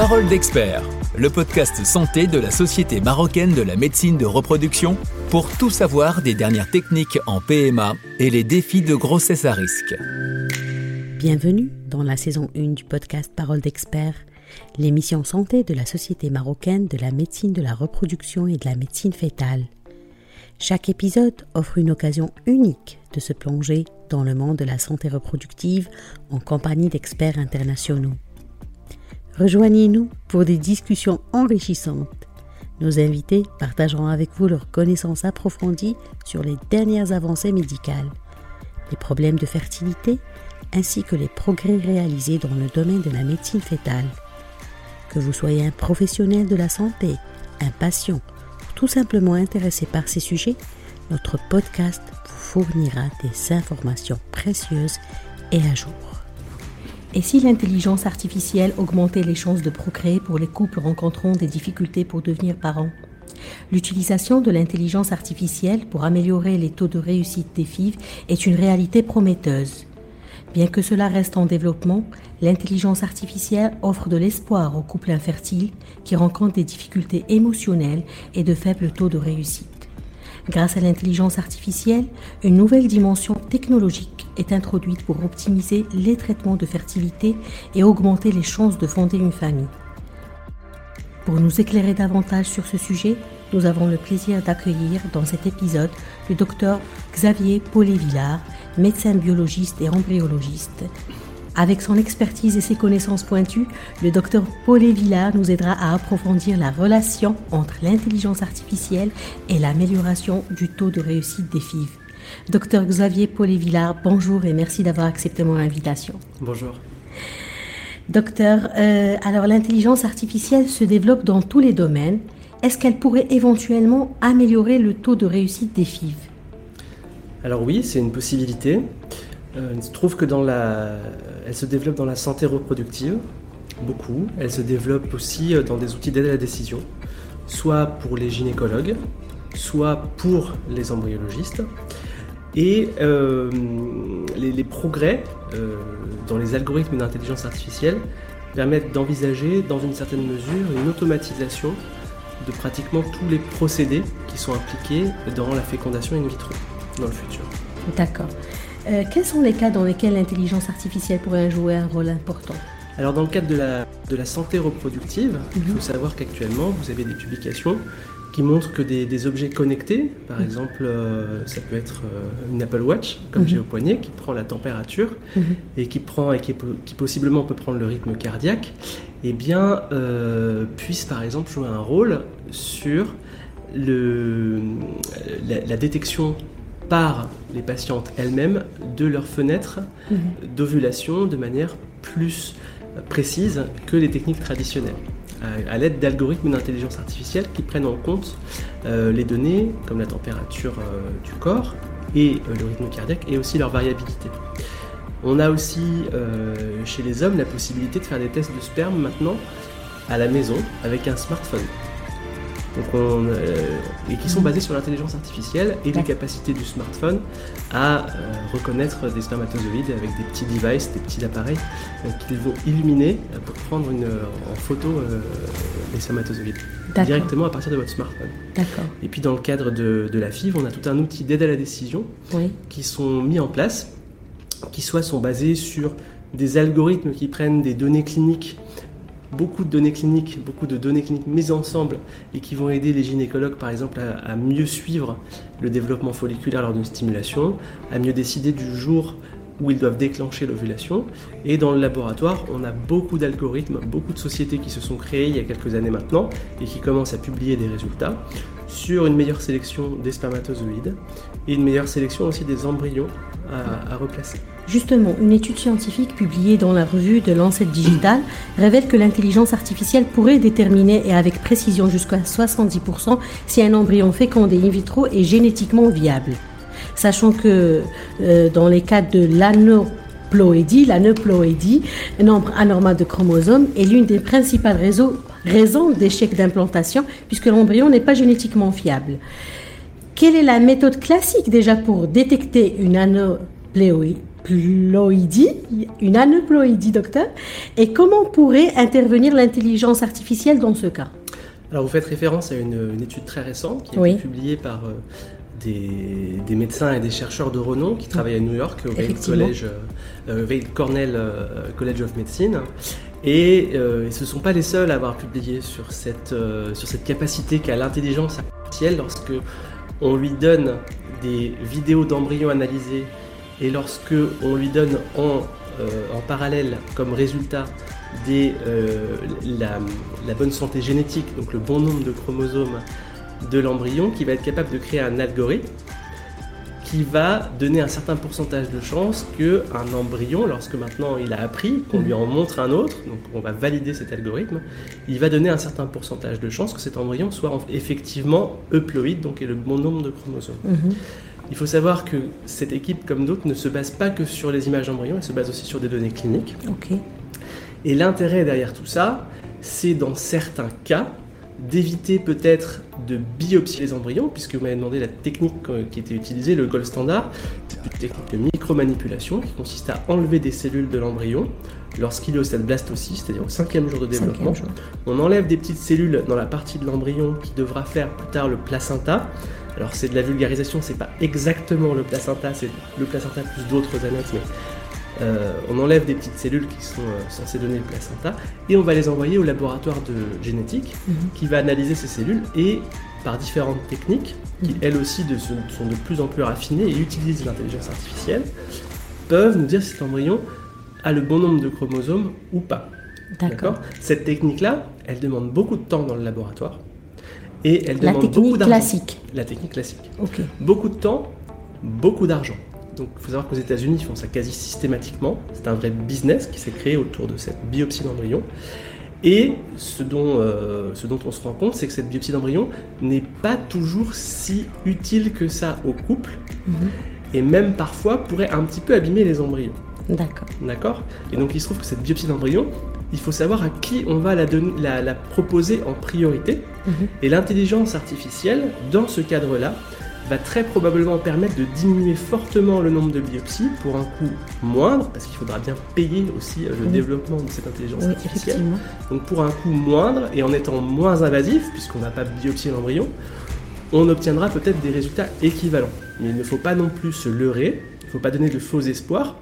Parole d'expert, le podcast santé de la Société marocaine de la médecine de reproduction pour tout savoir des dernières techniques en PMA et les défis de grossesse à risque. Bienvenue dans la saison 1 du podcast Parole d'expert, l'émission santé de la Société marocaine de la médecine de la reproduction et de la médecine fétale. Chaque épisode offre une occasion unique de se plonger dans le monde de la santé reproductive en compagnie d'experts internationaux. Rejoignez-nous pour des discussions enrichissantes. Nos invités partageront avec vous leurs connaissances approfondies sur les dernières avancées médicales, les problèmes de fertilité ainsi que les progrès réalisés dans le domaine de la médecine fétale. Que vous soyez un professionnel de la santé, un patient ou tout simplement intéressé par ces sujets, notre podcast vous fournira des informations précieuses et à jour. Et si l'intelligence artificielle augmentait les chances de procréer pour les couples rencontrant des difficultés pour devenir parents? L'utilisation de l'intelligence artificielle pour améliorer les taux de réussite des FIV est une réalité prometteuse. Bien que cela reste en développement, l'intelligence artificielle offre de l'espoir aux couples infertiles qui rencontrent des difficultés émotionnelles et de faibles taux de réussite. Grâce à l'intelligence artificielle, une nouvelle dimension technologique est introduite pour optimiser les traitements de fertilité et augmenter les chances de fonder une famille. Pour nous éclairer davantage sur ce sujet, nous avons le plaisir d'accueillir dans cet épisode le docteur Xavier Paulet-Villard, médecin biologiste et embryologiste, avec son expertise et ses connaissances pointues, le docteur Paulet Villard nous aidera à approfondir la relation entre l'intelligence artificielle et l'amélioration du taux de réussite des FIV. Docteur Xavier Paulet Villard, bonjour et merci d'avoir accepté mon invitation. Bonjour. Docteur, euh, alors l'intelligence artificielle se développe dans tous les domaines. Est-ce qu'elle pourrait éventuellement améliorer le taux de réussite des FIV Alors oui, c'est une possibilité. Euh, il se trouve que dans la, elle se développe dans la santé reproductive, beaucoup. Elle se développe aussi euh, dans des outils d'aide à la décision, soit pour les gynécologues, soit pour les embryologistes. Et euh, les, progrès dans les algorithmes d'intelligence artificielle permettent d'envisager, dans une certaine mesure, une automatisation de pratiquement tous les procédés qui sont impliqués dans la fécondation in vitro dans le futur. D'accord. Euh, quels sont les cas dans lesquels l'intelligence artificielle pourrait jouer un rôle important Alors dans le cadre de la, de la santé reproductive, il faut mhm. savoir qu'actuellement, vous avez des publications qui montrent que des, objets connectés, par mhm. exemple, euh, ça peut être euh, une Apple Watch, comme j'ai mhm. au poignet, qui prend la température et qui prend et qui, qui, possiblement peut prendre le rythme cardiaque, eh bien, puisse par exemple jouer un rôle sur le, la détection par les patientes elles-mêmes de leur fenêtre mhm. d'ovulation de manière plus précise que les techniques traditionnelles, à, l'aide d'algorithmes d'intelligence artificielle qui prennent en compte euh, les données comme la température euh, du corps et euh, le rythme cardiaque et aussi leur variabilité. On a aussi chez les hommes la possibilité de faire des tests de sperme maintenant à la maison avec un smartphone. Euh, et qui sont basés sur l'intelligence artificielle et les capacités du smartphone à euh, reconnaître des spermatozoïdes avec des petits devices, des petits appareils euh, qu'ils vont illuminer pour prendre une, en photo les spermatozoïdes directement à partir de votre smartphone. Et puis dans le cadre de, la FIV, on a tout un outil d'aide à la décision qui sont mis en place, qui soit sont basés sur des algorithmes qui prennent des données cliniques beaucoup de données cliniques, beaucoup de données cliniques mises ensemble et qui vont aider les gynécologues par exemple à, mieux suivre le développement folliculaire lors d'une stimulation, à mieux décider du jour où ils doivent déclencher l'ovulation. Et dans le laboratoire, on a beaucoup d'algorithmes, beaucoup de sociétés qui se sont créées il y a quelques années maintenant et qui commencent à publier des résultats sur une meilleure sélection des spermatozoïdes et une meilleure sélection aussi des embryons à replacer. Justement, une étude scientifique publiée dans la revue de Lancet Digital révèle que l'intelligence artificielle pourrait déterminer et avec précision jusqu'à 70% si un embryon fécondé in vitro est génétiquement viable. Sachant que euh, dans les cas de l'aneuploïdie, l'aneuploïdie, un nombre anormal de chromosomes, est l'une des principales raisons d'échec d'implantation puisque l'embryon n'est pas génétiquement fiable. Quelle est la méthode classique déjà pour détecter une aneuploïdie une aneuploïdie, docteur? Et comment pourrait intervenir l'intelligence artificielle dans ce cas? Alors, vous faites référence à une, étude très récente qui a été publiée par euh, des, médecins et des chercheurs de renom qui travaillent à New York, au Weill College, euh, Cornell College of Medicine. Et euh, ce ne sont pas les seuls à avoir publié sur cette, euh, sur cette capacité qu'a l'intelligence artificielle lorsque on lui donne des vidéos d'embryons analysés et lorsque on lui donne en, euh, parallèle comme résultat des, la, la, bonne santé génétique, donc le bon nombre de chromosomes de l'embryon, qui va être capable de créer un algorithme qui va donner un certain pourcentage de chance qu'un embryon, lorsque maintenant il a appris, qu'on lui en montre un autre, donc on va valider cet algorithme, il va donner un certain pourcentage de chance que cet embryon soit effectivement euploïde, donc ait le bon nombre de chromosomes. Mhm. Il faut savoir que cette équipe, comme d'autres, ne se base pas que sur les images d'embryons, elle se base aussi sur des données cliniques. Et l'intérêt derrière tout ça, c'est dans certains cas, d'éviter peut-être de biopsier les embryons, puisque vous m'avez demandé la technique qui était utilisée, le gold standard, c'est une technique de micromanipulation qui consiste à enlever des cellules de l'embryon lorsqu'il est au stade blastocyste, c'est-à-dire au cinquième jour de développement. On enlève des petites cellules dans la partie de l'embryon qui devra faire plus tard le placenta. Alors c'est de la vulgarisation, c'est pas exactement le placenta, c'est le placenta plus d'autres annexes, mais euh, on enlève des petites cellules qui sont euh, censées donner le placenta et on va les envoyer au laboratoire de génétique mhm. qui va analyser ces cellules et par différentes techniques qui mhm. elles aussi sont de plus en plus raffinées et utilisent l'intelligence artificielle peuvent nous dire si cet embryon a le bon nombre de chromosomes ou pas. D'accord. Cette technique-là, elle demande beaucoup de temps dans le laboratoire et elle demande beaucoup d'argent. La technique classique. La technique classique. Beaucoup de temps, beaucoup d'argent. Donc il faut savoir qu'aux États-Unis, ils font ça quasi systématiquement. C'est un vrai business qui s'est créé autour de cette biopsie d'embryon. Et ce dont, euh, ce dont on se rend compte, c'est que cette biopsie d'embryon n'est pas toujours si utile que ça au couple, mhm. et même parfois pourrait un petit peu abîmer les embryons. D'accord. D'accord? Et donc il se trouve que cette biopsie d'embryon, il faut savoir à qui on va la, donner, la, proposer en priorité. Mhm. Et l'intelligence artificielle, dans ce cadre-là, va très probablement permettre de diminuer fortement le nombre de biopsies pour un coût moindre, parce qu'il faudra bien payer aussi euh, le développement de cette intelligence artificielle. Donc pour un coût moindre et en étant moins invasif, puisqu'on n'a pas biopsié l'embryon, on obtiendra peut-être des résultats équivalents. Mais il ne faut pas non plus se leurrer, il ne faut pas donner de faux espoirs.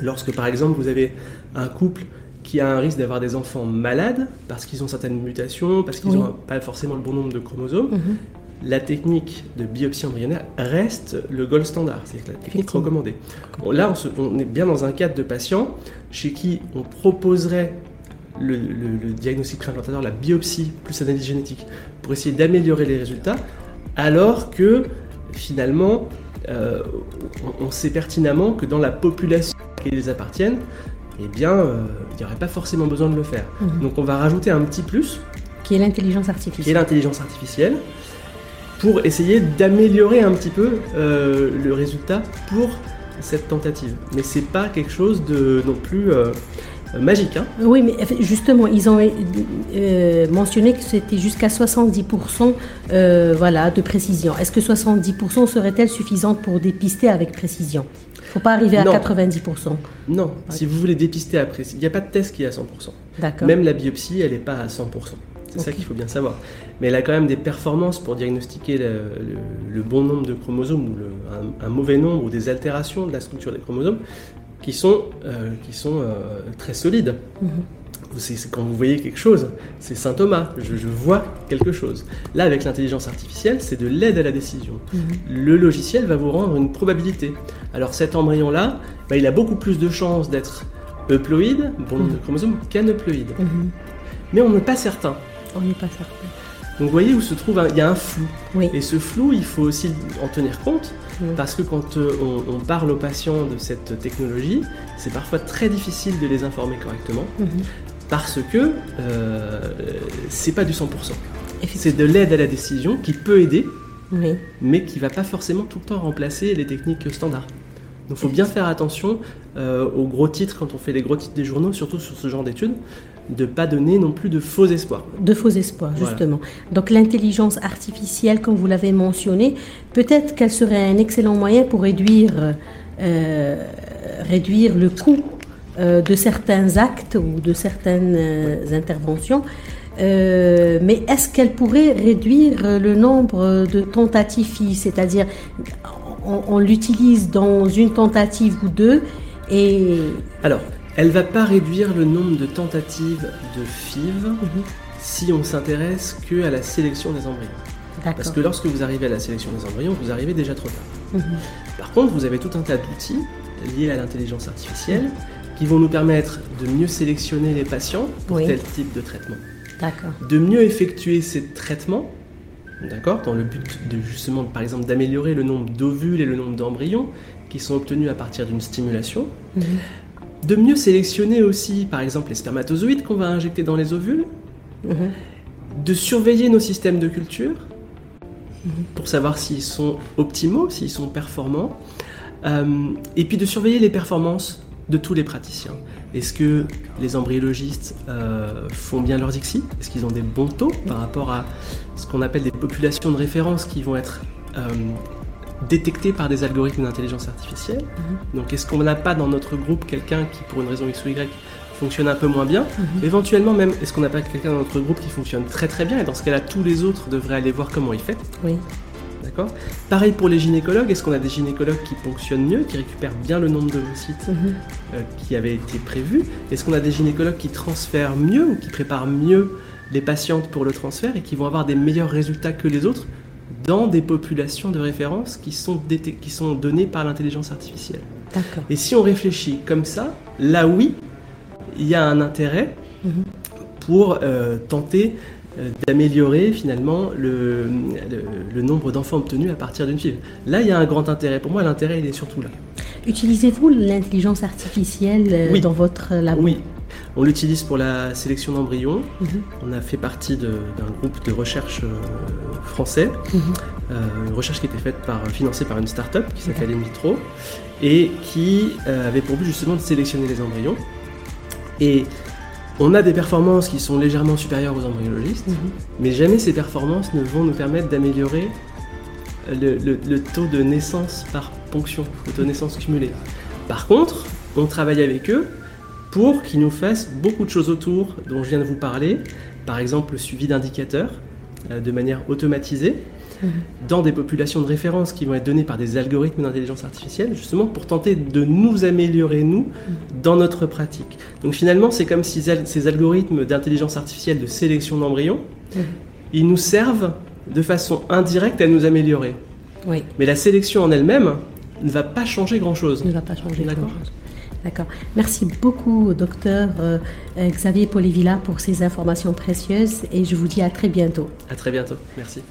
Lorsque par exemple vous avez un couple qui a un risque d'avoir des enfants malades parce qu'ils ont certaines mutations, parce qu'ils n'ont pas forcément le bon nombre de chromosomes, mhm la technique de biopsie embryonnaire reste le gold standard, c'est la technique recommandée. là, on, est bien dans un cadre de patients chez qui on proposerait le, diagnostic préimplantateur, la biopsie plus analyse génétique, pour essayer d'améliorer les résultats, alors que finalement, euh, on, sait pertinemment que dans la population qui les appartiennent, eh bien, euh, il n'y aurait pas forcément besoin de le faire. Mhm. Donc on va rajouter un petit plus. Qui est l'intelligence artificielle. Qui est l'intelligence artificielle pour essayer d'améliorer un petit peu euh, le résultat pour cette tentative. Mais c'est pas quelque chose de non plus euh, magique. Hein. Oui, mais justement, ils ont euh, mentionné que c'était jusqu'à 70% voilà, de précision. Est-ce que 70% serait-elle suffisante pour dépister avec précision? Il ne faut pas arriver à 90%. Non, si vous voulez dépister précision, il n'y a pas de test qui est à 100%. D'accord. Même la biopsie, elle n'est pas à 100%. C'est ça qu'il faut bien savoir. Mais elle a quand même des performances pour diagnostiquer le, bon nombre de chromosomes ou un, mauvais nombre ou des altérations de la structure des chromosomes qui sont, euh, qui sont euh, très solides. Mhm. C'est quand vous voyez quelque chose, c'est Saint Thomas, je, vois quelque chose. Là, avec l'intelligence artificielle, c'est de l'aide à la décision. Mhm. Le logiciel va vous rendre une probabilité. Alors cet embryon-là, bah, il a beaucoup plus de chances d'être euploïde, bon nombre de mhm. chromosomes, qu'aneuploïde. Mais on n'est pas certain. On n'est pas certain. Donc vous voyez où se trouve, il y a un flou. Et ce flou, il faut aussi en tenir compte, parce que quand euh, on, parle aux patients de cette technologie, c'est parfois très difficile de les informer correctement, mhm. parce que euh, c'est pas du 100%. C'est de l'aide à la décision qui peut aider, mais qui va pas forcément tout le temps remplacer les techniques standards. Donc il faut bien faire attention euh, aux gros titres quand on fait les gros titres des journaux, surtout sur ce genre d'études, de ne pas donner non plus de faux espoirs. De faux espoirs, justement. Donc l'intelligence artificielle, comme vous l'avez mentionné, peut-être qu'elle serait un excellent moyen pour réduire, euh, réduire le coût de certains actes ou de certaines interventions. mais est-ce qu'elle pourrait réduire le nombre de tentatives c'est-à-dire on, l'utilise dans une tentative ou deux et alors elle va pas réduire le nombre de tentatives de FIV mhm. si on s'intéresse que à la sélection des embryons. Parce que lorsque vous arrivez à la sélection des embryons, vous arrivez déjà trop tard. Mhm. Par contre, vous avez tout un tas d'outils liés à l'intelligence artificielle qui vont nous permettre de mieux sélectionner les patients pour tel type de traitement. De mieux effectuer ces traitements, d'accord, dans le but de justement, par exemple, d'améliorer le nombre d'ovules et le nombre d'embryons qui sont obtenus à partir d'une stimulation. Mhm. De mieux sélectionner aussi, par exemple, les spermatozoïdes qu'on va injecter dans les ovules. Mhm. De surveiller nos systèmes de culture pour savoir s'ils sont optimaux, s'ils sont performants, euh, et puis de surveiller les performances de tous les praticiens. Est-ce que les embryologistes euh, font bien leur dixie Est-ce qu'ils ont des bons taux par rapport à ce qu'on appelle des populations de référence qui vont être euh, détectées par des algorithmes d'intelligence artificielle mhm. Donc est-ce qu'on n'a pas dans notre groupe quelqu'un qui, pour une raison X ou Y, fonctionne un peu moins bien. Mhm. Éventuellement même, est-ce qu'on n'a pas quelqu'un dans notre groupe qui fonctionne très très bien? Et dans ce cas-là, tous les autres devraient aller voir comment il fait. Oui. D'accord? Pareil pour les gynécologues, est-ce qu'on a des gynécologues qui fonctionnent mieux, qui récupèrent bien le nombre de sites mhm. euh, qui avait été prévu Est-ce qu'on a des gynécologues qui transfèrent mieux ou qui préparent mieux les patientes pour le transfert et qui vont avoir des meilleurs résultats que les autres? Dans des populations de référence qui sont, qui sont données par l'intelligence artificielle Et si on réfléchit comme ça, là oui, il y a un intérêt pour euh, tenter euh, d'améliorer finalement le, nombre d'enfants obtenus à partir d'une FIV. Là, il y a un grand intérêt. Pour moi, l'intérêt, il est surtout là. Utilisez-vous l'intelligence artificielle euh, dans votre labo Oui, on l'utilise pour la sélection d'embryons. Mhm. On a fait partie d'un groupe de recherche français, mhm. une recherche qui était faite par, financée par une start-up qui s'appelle Invitro et qui avait pour but justement de sélectionner les embryons. Et on a des performances qui sont légèrement supérieures aux embryologistes, mhm. mais jamais ces performances ne vont nous permettre d'améliorer le, taux de naissance par ponction, le taux de naissance cumulé. Par contre, on travaille avec eux pour qu'ils nous fassent beaucoup de choses autour dont je viens de vous parler, par exemple le suivi d'indicateurs euh, de manière automatisée, dans des populations de référence qui vont être données par des algorithmes d'intelligence artificielle, justement pour tenter de nous améliorer, nous, dans notre pratique. Donc finalement, c'est comme si ces algorithmes d'intelligence artificielle de sélection d'embryons, ils nous servent de façon indirecte à nous améliorer. Oui. Mais la sélection en elle-même ne va pas changer grand-chose. Ne va pas changer grand-chose. D'accord. Merci beaucoup, docteur euh, Xavier Polivilla, pour ces informations précieuses et je vous dis à très bientôt. À très bientôt. Merci.